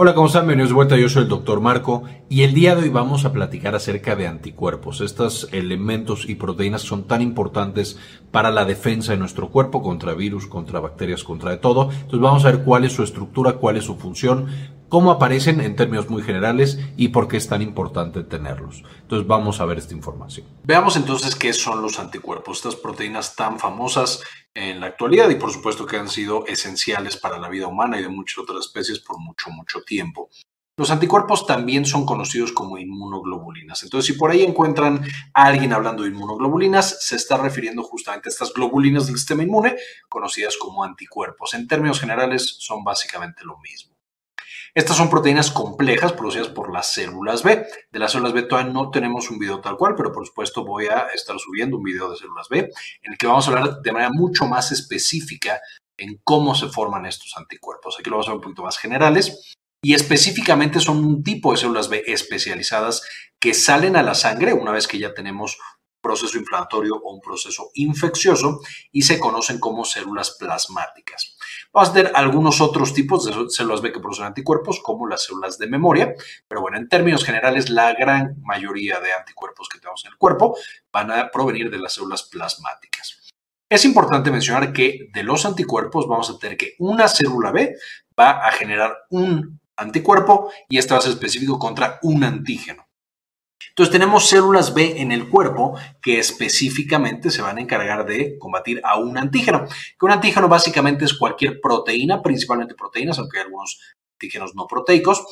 Hola, ¿cómo están? Bienvenidos de vuelta, yo soy el doctor Marco y el día de hoy vamos a platicar acerca de anticuerpos. Estos elementos y proteínas son tan importantes para la defensa de nuestro cuerpo contra virus, contra bacterias, contra de todo. Entonces vamos a ver cuál es su estructura, cuál es su función, cómo aparecen en términos muy generales y por qué es tan importante tenerlos. Entonces vamos a ver esta información. Veamos entonces qué son los anticuerpos, estas proteínas tan famosas en la actualidad y por supuesto que han sido esenciales para la vida humana y de muchas otras especies por mucho, mucho tiempo. Los anticuerpos también son conocidos como inmunoglobulinas. Entonces, si por ahí encuentran a alguien hablando de inmunoglobulinas, se está refiriendo justamente a estas globulinas del sistema inmune, conocidas como anticuerpos. En términos generales, son básicamente lo mismo. Estas son proteínas complejas producidas por las células B. De las células B todavía no tenemos un video tal cual, pero por supuesto voy a estar subiendo un video de células B en el que vamos a hablar de manera mucho más específica en cómo se forman estos anticuerpos. Aquí lo vamos a ver un poquito más generales. Y específicamente son un tipo de células B especializadas que salen a la sangre una vez que ya tenemos proceso inflamatorio o un proceso infeccioso y se conocen como células plasmáticas. Vamos a tener algunos otros tipos de células B que producen anticuerpos, como las células de memoria, pero bueno, en términos generales, la gran mayoría de anticuerpos que tenemos en el cuerpo van a provenir de las células plasmáticas. Es importante mencionar que de los anticuerpos vamos a tener que una célula B va a generar un anticuerpo y este va a ser específico contra un antígeno. Entonces tenemos células B en el cuerpo que específicamente se van a encargar de combatir a un antígeno. Que un antígeno básicamente es cualquier proteína, principalmente proteínas, aunque hay algunos antígenos no proteicos,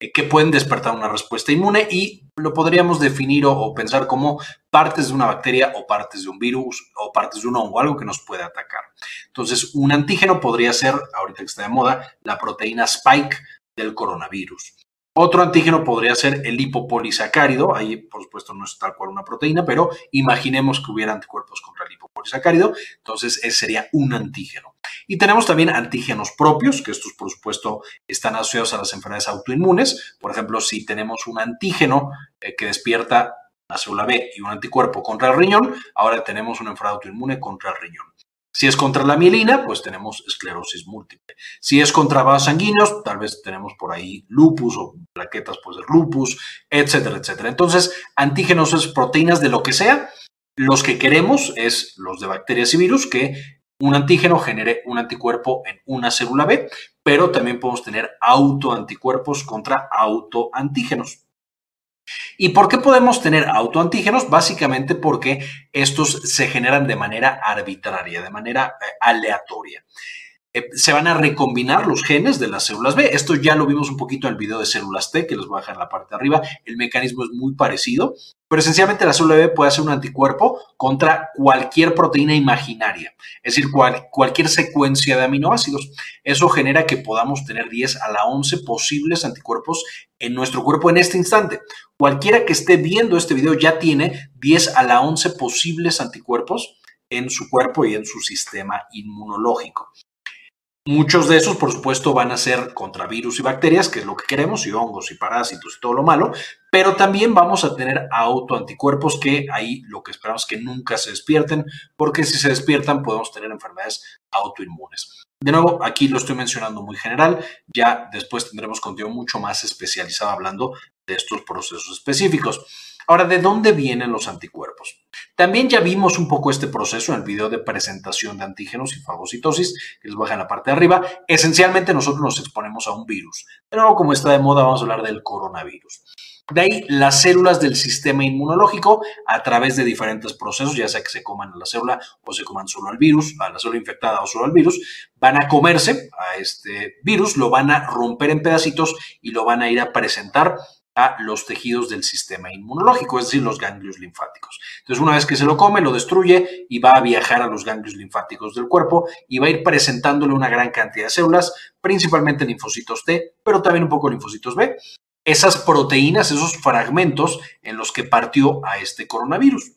eh, que pueden despertar una respuesta inmune y lo podríamos definir o, pensar como partes de una bacteria o partes de un virus o partes de un hongo, algo que nos puede atacar. Entonces, un antígeno podría ser, ahorita que está de moda, la proteína spike del coronavirus. Otro antígeno podría ser el lipopolisacárido, ahí por supuesto no es tal cual una proteína, pero imaginemos que hubiera anticuerpos contra el lipopolisacárido, entonces ese sería un antígeno. Y tenemos también antígenos propios, que estos por supuesto están asociados a las enfermedades autoinmunes. Por ejemplo, si tenemos un antígeno eh, que despierta la célula B y un anticuerpo contra el riñón, ahora tenemos una enfermedad autoinmune contra el riñón. Si es contra la mielina, pues tenemos esclerosis múltiple. Si es contra vasos sanguíneos, tal vez tenemos por ahí lupus o plaquetas, pues ser lupus, etcétera, etcétera. Entonces, antígenos es proteínas de lo que sea. Los que queremos es los de bacterias y virus, que un antígeno genere un anticuerpo en una célula B, pero también podemos tener autoanticuerpos contra autoantígenos. ¿Y por qué podemos tener autoantígenos? Básicamente porque estos se generan de manera arbitraria, de manera eh, aleatoria. Eh, se van a recombinar los genes de las células B. Esto ya lo vimos un poquito en el video de células T, que les voy a dejar en la parte de arriba. El mecanismo es muy parecido, pero esencialmente la célula B puede hacer un anticuerpo contra cualquier proteína imaginaria, es decir, cualquier secuencia de aminoácidos. Eso genera que podamos tener 10 a la 11 posibles anticuerpos en nuestro cuerpo en este instante. Cualquiera que esté viendo este video ya tiene 10 a la 11 posibles anticuerpos en su cuerpo y en su sistema inmunológico. Muchos de esos, por supuesto, van a ser contra virus y bacterias, que es lo que queremos, y hongos y parásitos y todo lo malo, pero también vamos a tener autoanticuerpos que ahí lo que esperamos es que nunca se despierten, porque si se despiertan podemos tener enfermedades autoinmunes. De nuevo, aquí lo estoy mencionando muy general, ya después tendremos contenido mucho más especializado hablando de estos procesos específicos. Ahora, ¿de dónde vienen los anticuerpos? También ya vimos un poco este proceso en el video de presentación de antígenos y fagocitosis, que les baja en la parte de arriba. Esencialmente nosotros nos exponemos a un virus. Pero como está de moda, vamos a hablar del coronavirus. De ahí las células del sistema inmunológico, a través de diferentes procesos, ya sea que se coman a la célula o se coman solo al virus, a la célula infectada o solo al virus, van a comerse a este virus, lo van a romper en pedacitos y lo van a ir a presentar a los tejidos del sistema inmunológico, es decir, los ganglios linfáticos. Entonces, una vez que se lo come, lo destruye y va a viajar a los ganglios linfáticos del cuerpo y va a ir presentándole una gran cantidad de células, principalmente linfocitos T, pero también un poco linfocitos B, esas proteínas, esos fragmentos en los que partió a este coronavirus.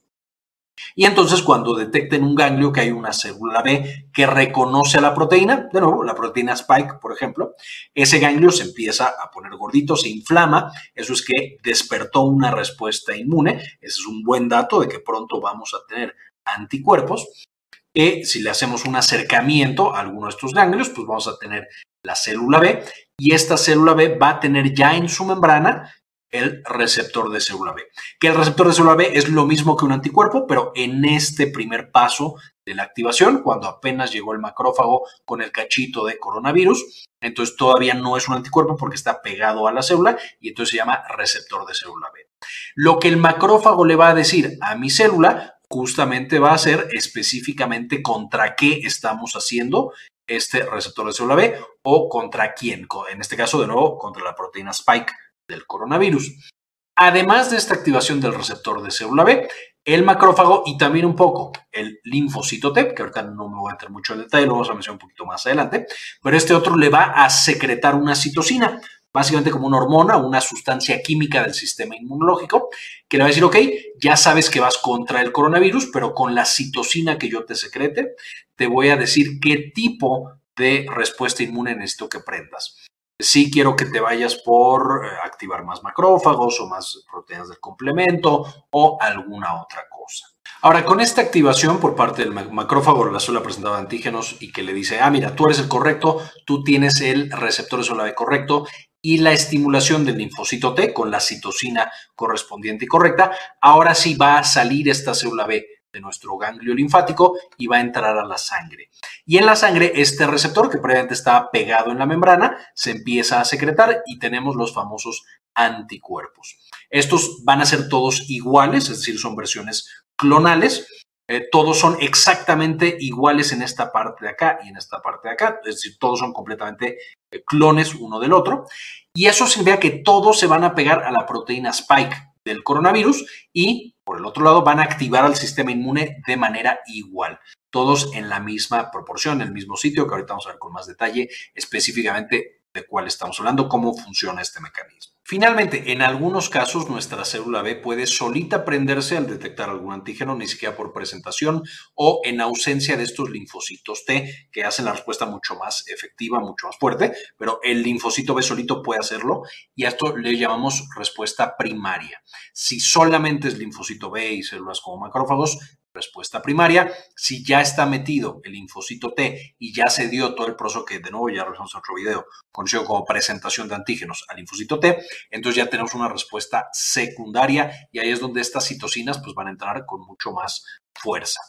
Y entonces cuando detecten un ganglio que hay una célula B que reconoce a la proteína, de nuevo, la proteína spike, por ejemplo, ese ganglio se empieza a poner gordito, se inflama, eso es que despertó una respuesta inmune, ese es un buen dato de que pronto vamos a tener anticuerpos, que si le hacemos un acercamiento a alguno de estos ganglios, pues vamos a tener la célula B, y esta célula B va a tener ya en su membrana el receptor de célula B. Que el receptor de célula B es lo mismo que un anticuerpo, pero en este primer paso de la activación, cuando apenas llegó el macrófago con el cachito de coronavirus, entonces todavía no es un anticuerpo porque está pegado a la célula y entonces se llama receptor de célula B. Lo que el macrófago le va a decir a mi célula justamente va a ser específicamente contra qué estamos haciendo este receptor de célula B o contra quién, en este caso de nuevo contra la proteína spike del coronavirus. Además de esta activación del receptor de célula B, el macrófago y también un poco el linfocito T, que ahorita no me voy a meter mucho en detalle, lo vamos a mencionar un poquito más adelante, pero este otro le va a secretar una citocina, básicamente como una hormona, una sustancia química del sistema inmunológico, que le va a decir, ok, ya sabes que vas contra el coronavirus, pero con la citocina que yo te secrete, te voy a decir qué tipo de respuesta inmune necesito que prendas. Sí quiero que te vayas por eh, activar más macrófagos o más proteínas del complemento o alguna otra cosa. Ahora, con esta activación por parte del macrófago, la célula presentaba antígenos y que le dice, ah, mira, tú eres el correcto, tú tienes el receptor de célula B correcto y la estimulación del linfocito T con la citocina correspondiente y correcta, ahora sí va a salir esta célula B de nuestro ganglio linfático y va a entrar a la sangre. Y en la sangre, este receptor que previamente estaba pegado en la membrana se empieza a secretar y tenemos los famosos anticuerpos. Estos van a ser todos iguales, es decir, son versiones clonales. Eh, todos son exactamente iguales en esta parte de acá y en esta parte de acá, es decir, todos son completamente eh, clones uno del otro. Y eso significa que todos se van a pegar a la proteína spike del coronavirus y, por el otro lado, van a activar al sistema inmune de manera igual. Todos en la misma proporción, en el mismo sitio, que ahorita vamos a ver con más detalle específicamente de cuál estamos hablando, cómo funciona este mecanismo. Finalmente, en algunos casos nuestra célula B puede solita prenderse al detectar algún antígeno, ni siquiera por presentación o en ausencia de estos linfocitos T que hacen la respuesta mucho más efectiva, mucho más fuerte, pero el linfocito B solito puede hacerlo y a esto le llamamos respuesta primaria. Si solamente es linfocito B y células como macrófagos, respuesta primaria. Si ya está metido el linfocito T y ya se dio todo el proceso que de nuevo ya realizamos en otro video, conocido como presentación de antígenos al linfocito T, entonces ya tenemos una respuesta secundaria y ahí es donde estas citocinas pues van a entrar con mucho más fuerza.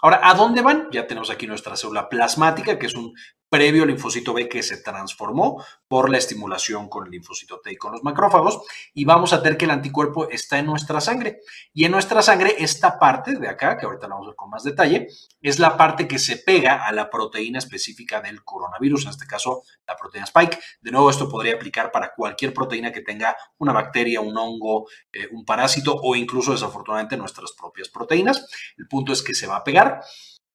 Ahora, ¿a dónde van? Ya tenemos aquí nuestra célula plasmática, que es un previo linfocito B que se transformó por la estimulación con el linfocito T y con los macrófagos y vamos a ver que el anticuerpo está en nuestra sangre. Y en nuestra sangre esta parte de acá, que ahorita la vamos a ver con más detalle, es la parte que se pega a la proteína específica del coronavirus, en este caso la proteína spike. De nuevo, esto podría aplicar para cualquier proteína que tenga una bacteria, un hongo, eh, un parásito o incluso desafortunadamente nuestras propias proteínas. El punto es que se va a pegar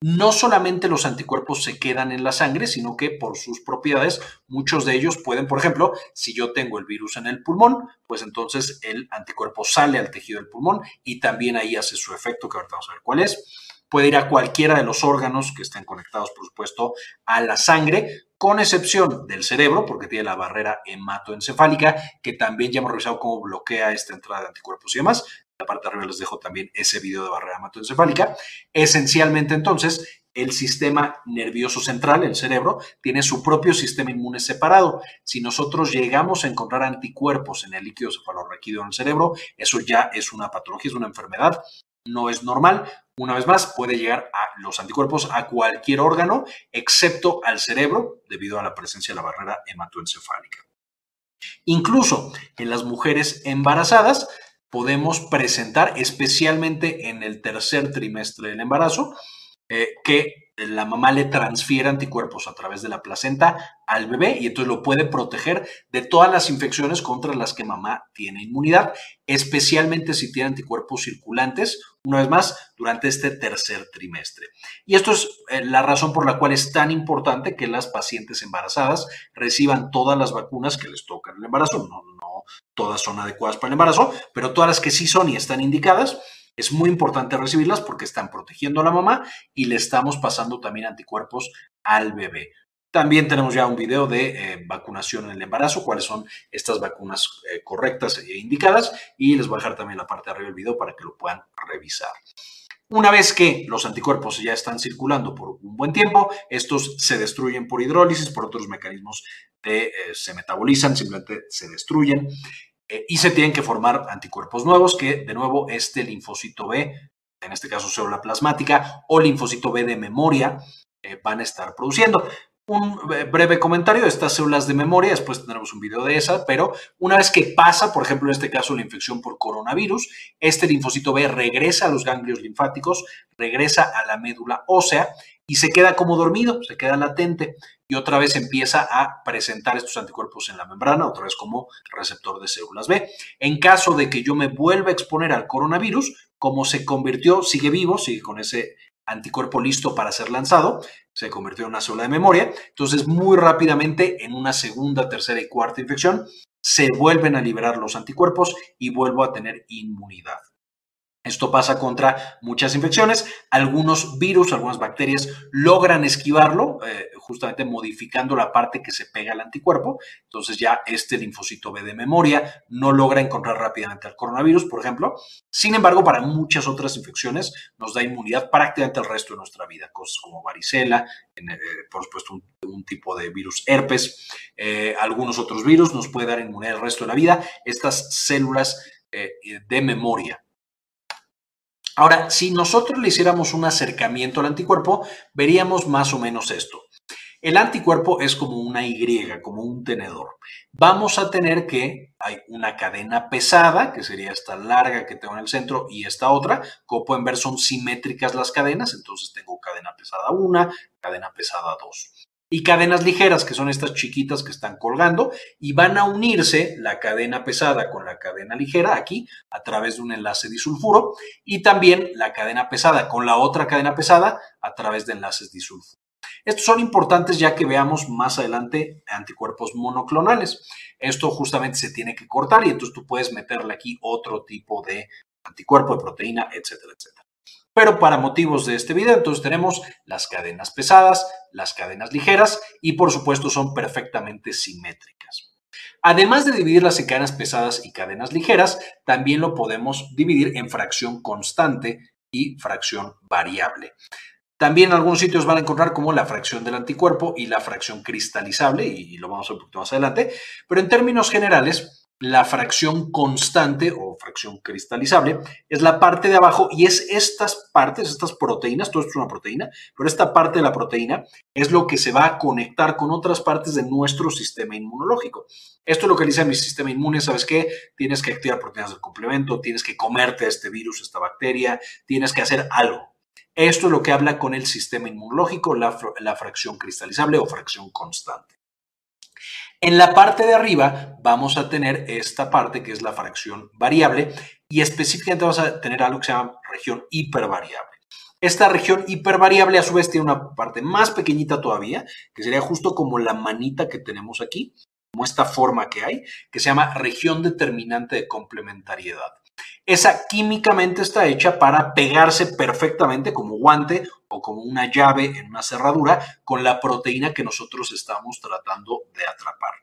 no solamente los anticuerpos se quedan en la sangre, sino que por sus propiedades, muchos de ellos pueden, por ejemplo, si yo tengo el virus en el pulmón, pues entonces el anticuerpo sale al tejido del pulmón y también ahí hace su efecto, que ahorita vamos a ver cuál es. Puede ir a cualquiera de los órganos que estén conectados, por supuesto, a la sangre, con excepción del cerebro, porque tiene la barrera hematoencefálica, que también ya hemos revisado cómo bloquea esta entrada de anticuerpos y demás la parte de arriba les dejo también ese video de barrera hematoencefálica. Esencialmente, entonces, el sistema nervioso central, el cerebro, tiene su propio sistema inmune separado. Si nosotros llegamos a encontrar anticuerpos en el líquido cefalorraquídeo en el cerebro, eso ya es una patología, es una enfermedad, no es normal. Una vez más, puede llegar a los anticuerpos a cualquier órgano, excepto al cerebro, debido a la presencia de la barrera hematoencefálica. Incluso en las mujeres embarazadas, podemos presentar, especialmente en el tercer trimestre del embarazo, eh, que la mamá le transfiere anticuerpos a través de la placenta al bebé y entonces lo puede proteger de todas las infecciones contra las que mamá tiene inmunidad, especialmente si tiene anticuerpos circulantes, una vez más, durante este tercer trimestre. Y esto es eh, la razón por la cual es tan importante que las pacientes embarazadas reciban todas las vacunas que les tocan el embarazo. No, no todas son adecuadas para el embarazo, pero todas las que sí son y están indicadas, es muy importante recibirlas porque están protegiendo a la mamá y le estamos pasando también anticuerpos al bebé. También tenemos ya un video de eh, vacunación en el embarazo, cuáles son estas vacunas eh, correctas e indicadas y les voy a dejar también la parte de arriba del video para que lo puedan revisar. Una vez que los anticuerpos ya están circulando por un buen tiempo, estos se destruyen por hidrólisis, por otros mecanismos eh, se metabolizan, simplemente se destruyen eh, y se tienen que formar anticuerpos nuevos que, de nuevo, este linfocito B, en este caso célula plasmática o linfocito B de memoria, van a estar produciendo un breve comentario de estas células de memoria, después tendremos un video de esa, pero una vez que pasa, por ejemplo, en este caso la infección por coronavirus, este linfocito B regresa a los ganglios linfáticos, regresa a la médula ósea y se queda como dormido, se queda latente y otra vez empieza a presentar estos anticuerpos en la membrana, otra vez como receptor de células B. En caso de que yo me vuelva a exponer al coronavirus, como se convirtió, sigue vivo, sigue con ese anticuerpo listo para ser lanzado, se convirtió en una célula de memoria. Entonces, muy rápidamente, en una segunda, tercera y cuarta infección, se vuelven a liberar los anticuerpos y vuelvo a tener inmunidad. Esto pasa contra muchas infecciones. Algunos virus, algunas bacterias logran esquivarlo, eh, justamente modificando la parte que se pega al anticuerpo. Entonces ya este linfocito B de memoria no logra encontrar rápidamente al coronavirus, por ejemplo. Sin embargo, para muchas otras infecciones nos da inmunidad prácticamente el resto de nuestra vida. Cosas como varicela, eh, por supuesto un, tipo de virus herpes, eh, algunos otros virus nos puede dar inmunidad el resto de la vida. Estas células de memoria Ahora, si nosotros le hiciéramos un acercamiento al anticuerpo, veríamos más o menos esto. El anticuerpo es como una Y, como un tenedor. Vamos a tener que hay una cadena pesada, que sería esta larga que tengo en el centro, y esta otra. Como pueden ver, son simétricas las cadenas, entonces tengo cadena pesada 1, cadena pesada 2 y cadenas ligeras, que son estas chiquitas que están colgando, y van a unirse la cadena pesada con la cadena ligera aquí a través de un enlace disulfuro, y también la cadena pesada con la otra cadena pesada a través de enlaces disulfuro. Estos son importantes ya que veamos más adelante anticuerpos monoclonales. Esto justamente se tiene que cortar y entonces tú puedes meterle aquí otro tipo de anticuerpo, de proteína, etcétera, etcétera. Pero para motivos de este video, entonces tenemos las cadenas pesadas, las cadenas ligeras y por supuesto son perfectamente simétricas. Además de dividirlas en cadenas pesadas y cadenas ligeras, también lo podemos dividir en fracción constante y fracción variable. También en algunos sitios van a encontrar como la fracción del anticuerpo y la fracción cristalizable, y lo vamos a ver un poquito más adelante, pero en términos generales, la fracción constante o fracción cristalizable es la parte de abajo y es estas partes, estas proteínas, todo esto es una proteína, pero esta parte de la proteína es lo que se va a conectar con otras partes de nuestro sistema inmunológico. Esto es lo que dice mi sistema inmune, ¿sabes qué? Tienes que activar proteínas del complemento, tienes que comerte este virus, esta bacteria, tienes que hacer algo. Esto es lo que habla con el sistema inmunológico, la, fracción cristalizable o fracción constante. En la parte de arriba vamos a tener esta parte que es la fracción variable y específicamente vamos a tener algo que se llama región hipervariable. Esta región hipervariable a su vez tiene una parte más pequeñita todavía, que sería justo como la manita que tenemos aquí, como esta forma que hay, que se llama región determinante de complementariedad. Esa químicamente está hecha para pegarse perfectamente como guante o como una llave en una cerradura con la proteína que nosotros estamos tratando de atrapar.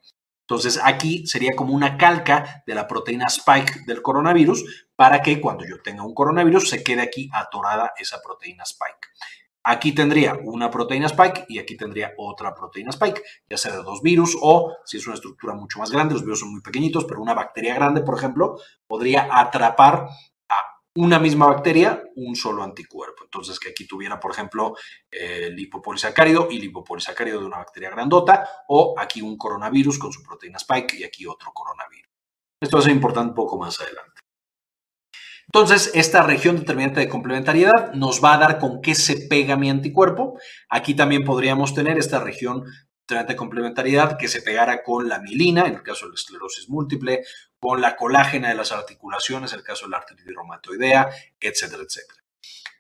Entonces aquí sería como una calca de la proteína spike del coronavirus para que cuando yo tenga un coronavirus se quede aquí atorada esa proteína spike. Aquí tendría una proteína spike y aquí tendría otra proteína spike, ya sea de dos virus o si es una estructura mucho más grande, los virus son muy pequeñitos, pero una bacteria grande, por ejemplo, podría atrapar a una misma bacteria un solo anticuerpo. Entonces, que aquí tuviera, por ejemplo, el lipopolisacárido y lipopolisacárido de una bacteria grandota o aquí un coronavirus con su proteína spike y aquí otro coronavirus. Esto va a ser importante un poco más adelante. Entonces, esta región determinante de complementariedad nos va a dar con qué se pega mi anticuerpo. Aquí también podríamos tener esta región determinante de complementariedad que se pegara con la mielina, en el caso de la esclerosis múltiple, con la colágena de las articulaciones, en el caso de la artritis reumatoidea, etcétera, etcétera.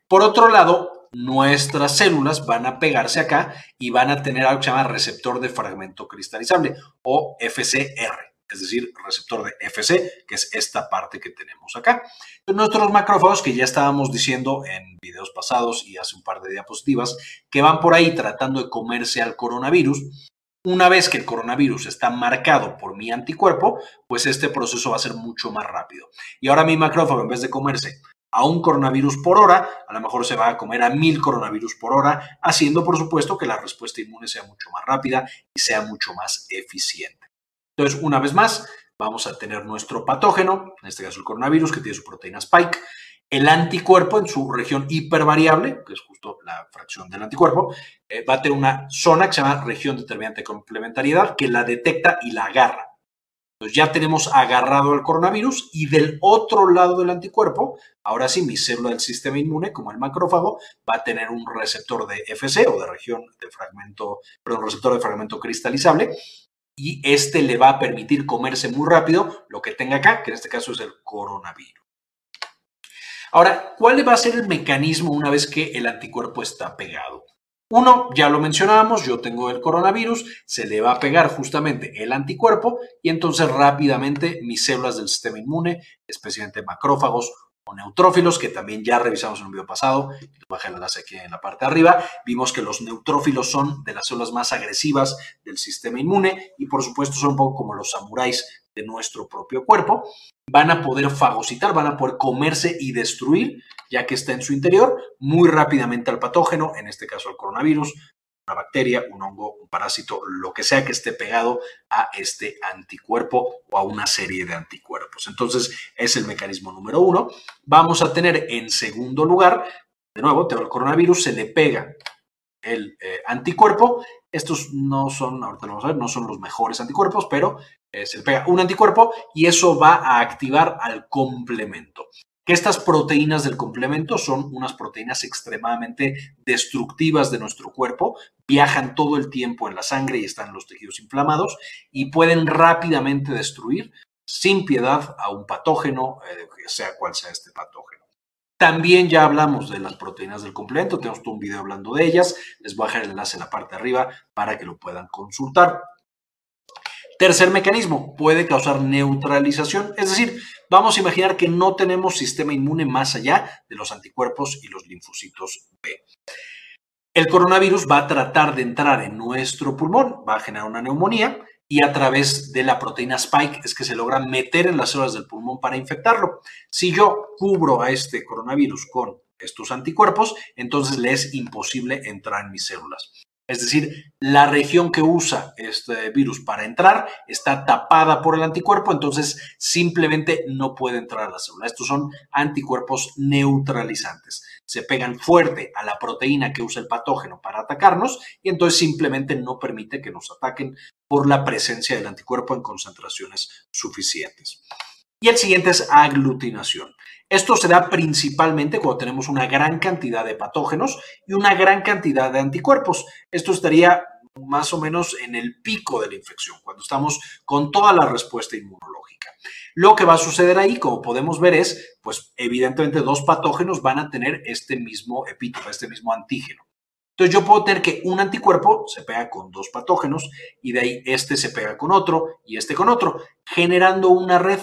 Por otro lado, nuestras células van a pegarse acá y van a tener algo que se llama receptor de fragmento cristalizable o FCR es decir, receptor de FC, que es esta parte que tenemos acá. Nuestros macrófagos, que ya estábamos diciendo en videos pasados y hace un par de diapositivas, que van por ahí tratando de comerse al coronavirus, una vez que el coronavirus está marcado por mi anticuerpo, pues este proceso va a ser mucho más rápido. Y ahora mi macrófago, en vez de comerse a un coronavirus por hora, a lo mejor se va a comer a mil coronavirus por hora, haciendo por supuesto que la respuesta inmune sea mucho más rápida y sea mucho más eficiente. Entonces, una vez más, vamos a tener nuestro patógeno, en este caso el coronavirus, que tiene su proteína spike, el anticuerpo en su región hipervariable, que es justo la fracción del anticuerpo, eh, va a tener una zona que se llama región determinante de complementariedad, que la detecta y la agarra. Entonces ya tenemos agarrado al coronavirus y del otro lado del anticuerpo, ahora sí, mi célula del sistema inmune, como el macrófago, va a tener un receptor de FC o de región de fragmento, perdón, receptor de fragmento cristalizable, y este le va a permitir comerse muy rápido lo que tenga acá, que en este caso es el coronavirus. Ahora, ¿cuál va a ser el mecanismo una vez que el anticuerpo está pegado? Uno, ya lo mencionábamos, yo tengo el coronavirus, se le va a pegar justamente el anticuerpo y entonces rápidamente mis células del sistema inmune, especialmente macrófagos o neutrófilos, que también ya revisamos en un video pasado, bajé el enlace aquí en la parte de arriba, vimos que los neutrófilos son de las células más agresivas del sistema inmune y por supuesto son un poco como los samuráis de nuestro propio cuerpo, van a poder fagocitar, van a poder comerse y destruir, ya que está en su interior, muy rápidamente al patógeno, en este caso al coronavirus, una bacteria, un hongo, un parásito, lo que sea que esté pegado a este anticuerpo o a una serie de anticuerpos. Entonces, es el mecanismo número uno. Vamos a tener en segundo lugar, de nuevo, el coronavirus se le pega el eh, anticuerpo. Estos no son, ahorita lo vamos a ver, no son los mejores anticuerpos, pero eh, se le pega un anticuerpo y eso va a activar al complemento. Que estas proteínas del complemento son unas proteínas extremadamente destructivas de nuestro cuerpo, viajan todo el tiempo en la sangre y están en los tejidos inflamados y pueden rápidamente destruir sin piedad a un patógeno, eh, sea cual sea este patógeno. También ya hablamos de las proteínas del complemento, tenemos todo un video hablando de ellas, les voy a dejar el enlace en la parte de arriba para que lo puedan consultar. Tercer mecanismo, puede causar neutralización, es decir, vamos a imaginar que no tenemos sistema inmune más allá de los anticuerpos y los linfocitos B. El coronavirus va a tratar de entrar en nuestro pulmón, va a generar una neumonía y a través de la proteína spike es que se logra meter en las células del pulmón para infectarlo. Si yo cubro a este coronavirus con estos anticuerpos, entonces le es imposible entrar en mis células. Es decir, la región que usa este virus para entrar está tapada por el anticuerpo, entonces simplemente no puede entrar a la célula. Estos son anticuerpos neutralizantes. Se pegan fuerte a la proteína que usa el patógeno para atacarnos y entonces simplemente no permite que nos ataquen por la presencia del anticuerpo en concentraciones suficientes. Y el siguiente es aglutinación. Esto se da principalmente cuando tenemos una gran cantidad de patógenos y una gran cantidad de anticuerpos. Esto estaría más o menos en el pico de la infección, cuando estamos con toda la respuesta inmunológica. Lo que va a suceder ahí, como podemos ver, es, pues evidentemente dos patógenos van a tener este mismo epítopo, este mismo antígeno. Entonces yo puedo tener que un anticuerpo se pega con dos patógenos y de ahí este se pega con otro y este con otro, generando una red.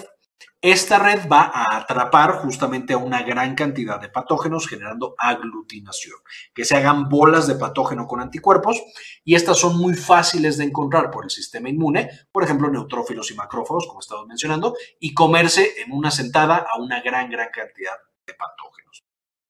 Esta red va a atrapar justamente a una gran cantidad de patógenos generando aglutinación, que se hagan bolas de patógeno con anticuerpos y estas son muy fáciles de encontrar por el sistema inmune, por ejemplo, neutrófilos y macrófagos, como estamos mencionando, y comerse en una sentada a una gran, gran cantidad de patógenos.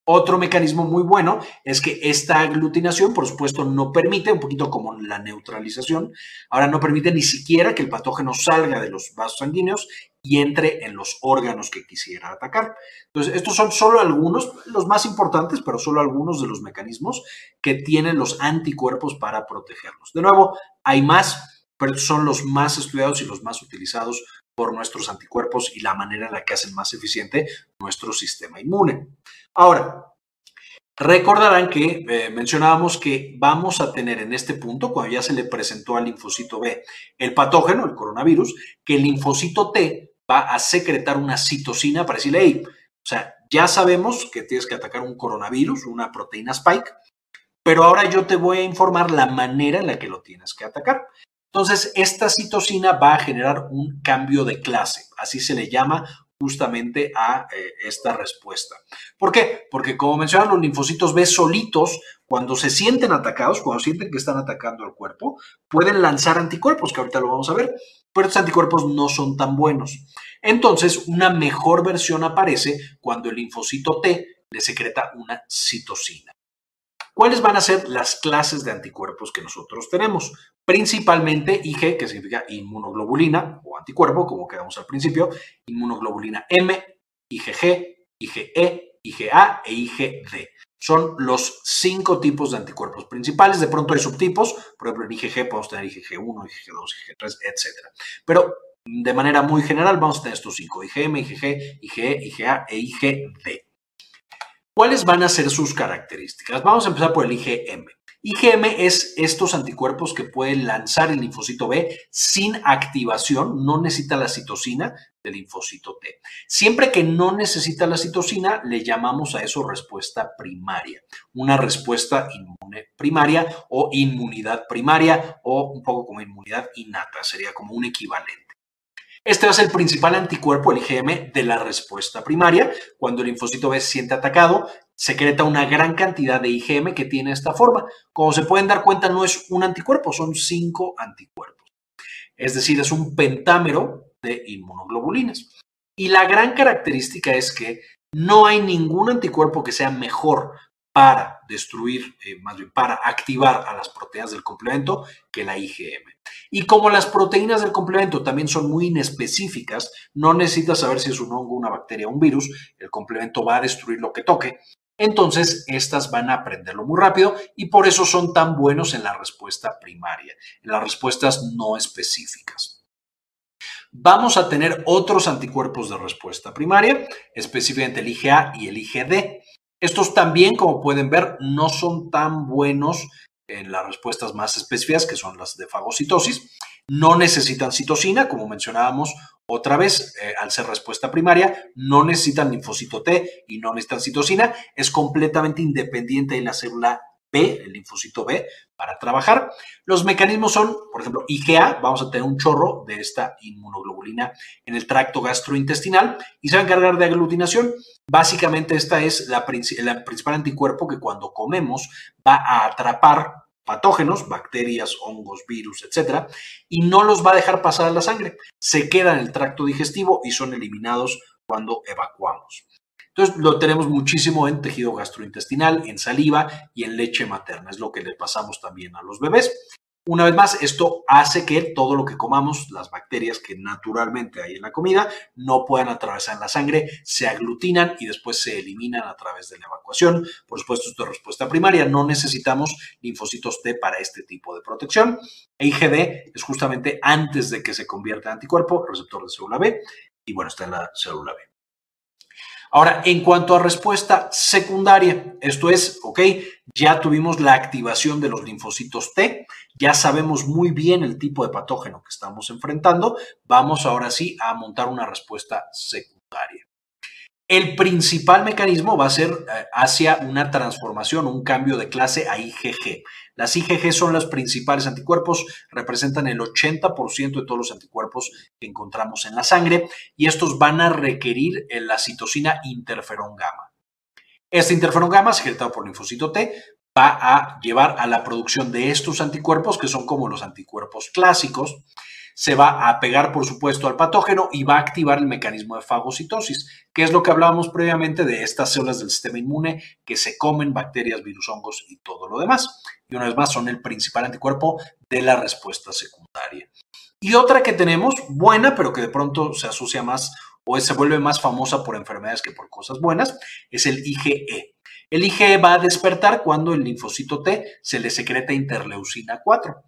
Otro mecanismo muy bueno es que esta aglutinación, por supuesto, no permite, un poquito como la neutralización, ahora no permite ni siquiera que el patógeno salga de los vasos sanguíneos y entre en los órganos que quisiera atacar. Entonces, estos son solo algunos, los más importantes, pero solo algunos de los mecanismos que tienen los anticuerpos para protegerlos. De nuevo, hay más, pero son los más estudiados y los más utilizados por nuestros anticuerpos y la manera en la que hacen más eficiente nuestro sistema inmune. Ahora, recordarán que eh, mencionábamos que vamos a tener en este punto, cuando ya se le presentó al linfocito B el patógeno, el coronavirus, que el linfocito T va a secretar una citocina para decirle, hey, o sea, ya sabemos que tienes que atacar un coronavirus, una proteína spike, pero ahora yo te voy a informar la manera en la que lo tienes que atacar. Entonces, esta citocina va a generar un cambio de clase, así se le llama justamente a eh, esta respuesta. ¿Por qué? Porque como mencionan los linfocitos B solitos, cuando se sienten atacados, cuando sienten que están atacando al cuerpo, pueden lanzar anticuerpos, que ahorita lo vamos a ver. Pero estos anticuerpos no son tan buenos. Entonces, una mejor versión aparece cuando el linfocito T le secreta una citocina. ¿Cuáles van a ser las clases de anticuerpos que nosotros tenemos? Principalmente IG, que significa inmunoglobulina o anticuerpo, como quedamos al principio, inmunoglobulina M, IgG, IgE, IgA e IgD. Son los cinco tipos de anticuerpos principales. De pronto hay subtipos, por ejemplo en IgG podemos tener IgG1, IgG2, IgG3, etc. Pero de manera muy general vamos a tener estos cinco, IgM, IgG, IgE, IgA e IgD. ¿Cuáles van a ser sus características? Vamos a empezar por el IgM. IgM es estos anticuerpos que pueden lanzar el linfocito B sin activación, no necesita la citocina del linfocito T. Siempre que no necesita la citocina, le llamamos a eso respuesta primaria, una respuesta inmune primaria o inmunidad primaria o un poco como inmunidad innata, sería como un equivalente. Este ser el principal anticuerpo, el IgM, de la respuesta primaria. Cuando el linfocito B se siente atacado, secreta una gran cantidad de IgM que tiene esta forma. Como se pueden dar cuenta, no es un anticuerpo, son cinco anticuerpos. Es decir, es un pentámero de inmunoglobulinas. Y la gran característica es que no hay ningún anticuerpo que sea mejor para destruir, eh, más bien para activar a las proteínas del complemento que la IgM. Y como las proteínas del complemento también son muy inespecíficas, no necesitas saber si es un hongo, una bacteria o un virus, el complemento va a destruir lo que toque. Entonces, estas van a aprenderlo muy rápido y por eso son tan buenos en la respuesta primaria, en las respuestas no específicas. Vamos a tener otros anticuerpos de respuesta primaria, específicamente el IgA y el IgD. Estos también, como pueden ver, no son tan buenos en las respuestas más específicas, que son las de fagocitosis. No necesitan citocina, como mencionábamos otra vez, eh, al ser respuesta primaria, no necesitan linfocito T y no necesitan citocina. Es completamente independiente de la célula B, el linfocito B, para trabajar. Los mecanismos son, por ejemplo, IgA, vamos a tener un chorro de esta inmunoglobulina en el tracto gastrointestinal y se va a encargar de aglutinación. Básicamente esta es la, el principal anticuerpo que cuando comemos va a atrapar patógenos, bacterias, hongos, virus, etcétera, y no los va a dejar pasar a la sangre. Se quedan en el tracto digestivo y son eliminados cuando evacuamos. Entonces lo tenemos muchísimo en tejido gastrointestinal, en saliva y en leche materna. Es lo que le pasamos también a los bebés. Una vez más, esto hace que todo lo que comamos, las bacterias que naturalmente hay en la comida, no puedan atravesar la sangre, se aglutinan y después se eliminan a través de la evacuación. Por supuesto, esto es respuesta primaria. No necesitamos linfocitos T para este tipo de protección. E IgD es justamente antes de que se convierta en anticuerpo, receptor de célula B, y bueno, está en la célula B. Ahora, en cuanto a respuesta secundaria, esto es, ok, ya tuvimos la activación de los linfocitos T, ya sabemos muy bien el tipo de patógeno que estamos enfrentando, vamos ahora sí a montar una respuesta secundaria. El principal mecanismo va a ser eh, hacia una transformación, un cambio de clase a IgG. Las IgG son los principales anticuerpos, representan el 80% de todos los anticuerpos que encontramos en la sangre y estos van a requerir la citocina interferón gamma. Este interferón gamma, secretado por linfocito T, va a llevar a la producción de estos anticuerpos, que son como los anticuerpos clásicos, se va a pegar, por supuesto, al patógeno y va a activar el mecanismo de fagocitosis, que es lo que hablábamos previamente de estas células del sistema inmune que se comen bacterias, virus, hongos y todo lo demás. Y una vez más, son el principal anticuerpo de la respuesta secundaria. Y otra que tenemos, buena, pero que de pronto se asocia más o se vuelve más famosa por enfermedades que por cosas buenas, es el IgE. El IgE va a despertar cuando el linfocito T se le secreta interleucina 4.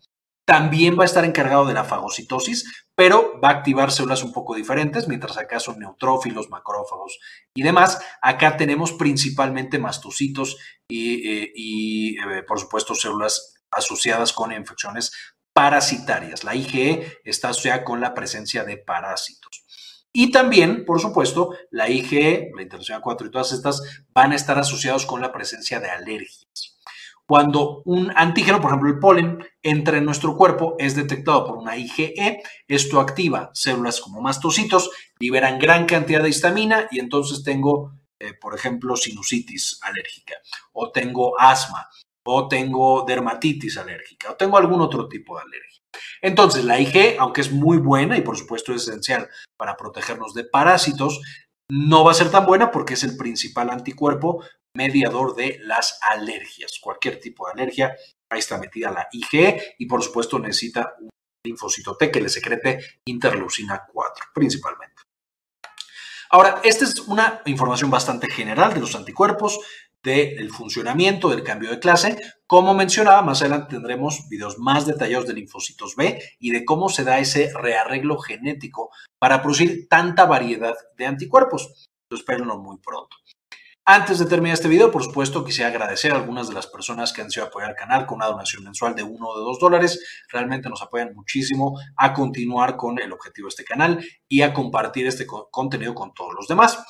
También va a estar encargado de la fagocitosis, pero va a activar células un poco diferentes, mientras acá son neutrófilos, macrófagos y demás. Acá tenemos principalmente mastocitos y, eh, eh, por supuesto, células asociadas con infecciones parasitarias. La IgE está asociada con la presencia de parásitos. Y también, por supuesto, la IgE, la interleucina 4 y todas estas van a estar asociados con la presencia de alergias. Cuando un antígeno, por ejemplo el polen, entra en nuestro cuerpo, es detectado por una IgE, esto activa células como mastocitos, liberan gran cantidad de histamina y entonces tengo, eh, por ejemplo, sinusitis alérgica o tengo asma o tengo dermatitis alérgica, o tengo algún otro tipo de alergia. Entonces, la IG, aunque es muy buena y por supuesto es esencial para protegernos de parásitos, no va a ser tan buena porque es el principal anticuerpo mediador de las alergias. Cualquier tipo de alergia, está metida la IG y por supuesto necesita un linfocito T que le secrete interleucina 4 principalmente. Ahora, esta es una información bastante general de los anticuerpos, del funcionamiento del cambio de clase. Como mencionaba, más adelante tendremos videos más detallados de linfocitos B y de cómo se da ese rearreglo genético para producir tanta variedad de anticuerpos. Espérenlo muy pronto. Antes de terminar este video, por supuesto, quisiera agradecer a algunas de las personas que han sido apoyar al canal con una donación mensual de uno o de dos dólares. Realmente nos apoyan muchísimo a continuar con el objetivo de este canal y a compartir este contenido con todos los demás.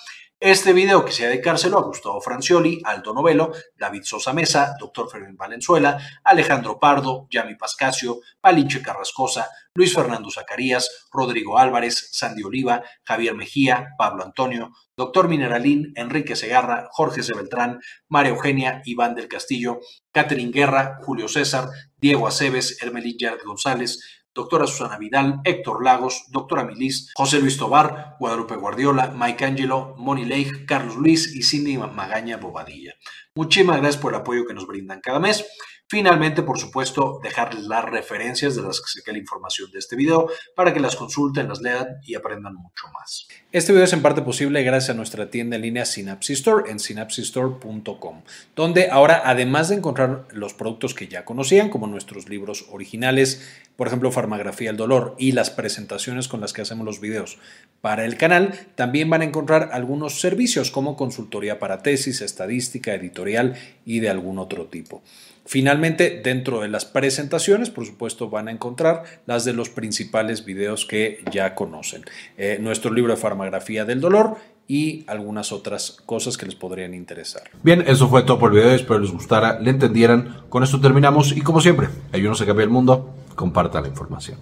Este video quisiera dedicárselo a Gustavo Francioli, Aldo Novelo, David Sosa Mesa, Dr. Fermín Valenzuela, Alejandro Pardo, Yami Pascasio, Palinche Carrascosa, Luis Fernando Zacarías, Rodrigo Álvarez, Sandy Oliva, Javier Mejía, Pablo Antonio, Doctor Mineralín, Enrique Segarra, Jorge C. Beltrán, María Eugenia, Iván del Castillo, Catherine Guerra, Julio César, Diego Aceves, Hermelín Yard González, doctora Susana Vidal, Héctor Lagos, doctora Milis, José Luis Tobar, Guadalupe Guardiola, Mike Angelo, Moni Leigh, Carlos Luis y Cindy Magaña Bobadilla. Muchísimas gracias por el apoyo que nos brindan cada mes. Finalmente, por supuesto, dejarles las referencias de las que saqué la información de este video para que las consulten, las lean y aprendan mucho más. Este video es en parte posible gracias a nuestra tienda en línea Synapsis Store en synapsistore.com, donde ahora, además de encontrar los productos que ya conocían, como nuestros libros originales, por ejemplo, Farmagrafía del Dolor y las presentaciones con las que hacemos los videos para el canal, también van a encontrar algunos servicios como consultoría para tesis, estadística, editorial y de algún otro tipo. Finalmente, dentro de las presentaciones, por supuesto, van a encontrar las de los principales videos que ya conocen. Eh, nuestro libro de farmagrafía del dolor y algunas otras cosas que les podrían interesar. Bien, eso fue todo por el video. Espero les gustara, le entendieran. Con esto terminamos y como siempre, ayúdenos a cambiar el mundo. Comparta la información.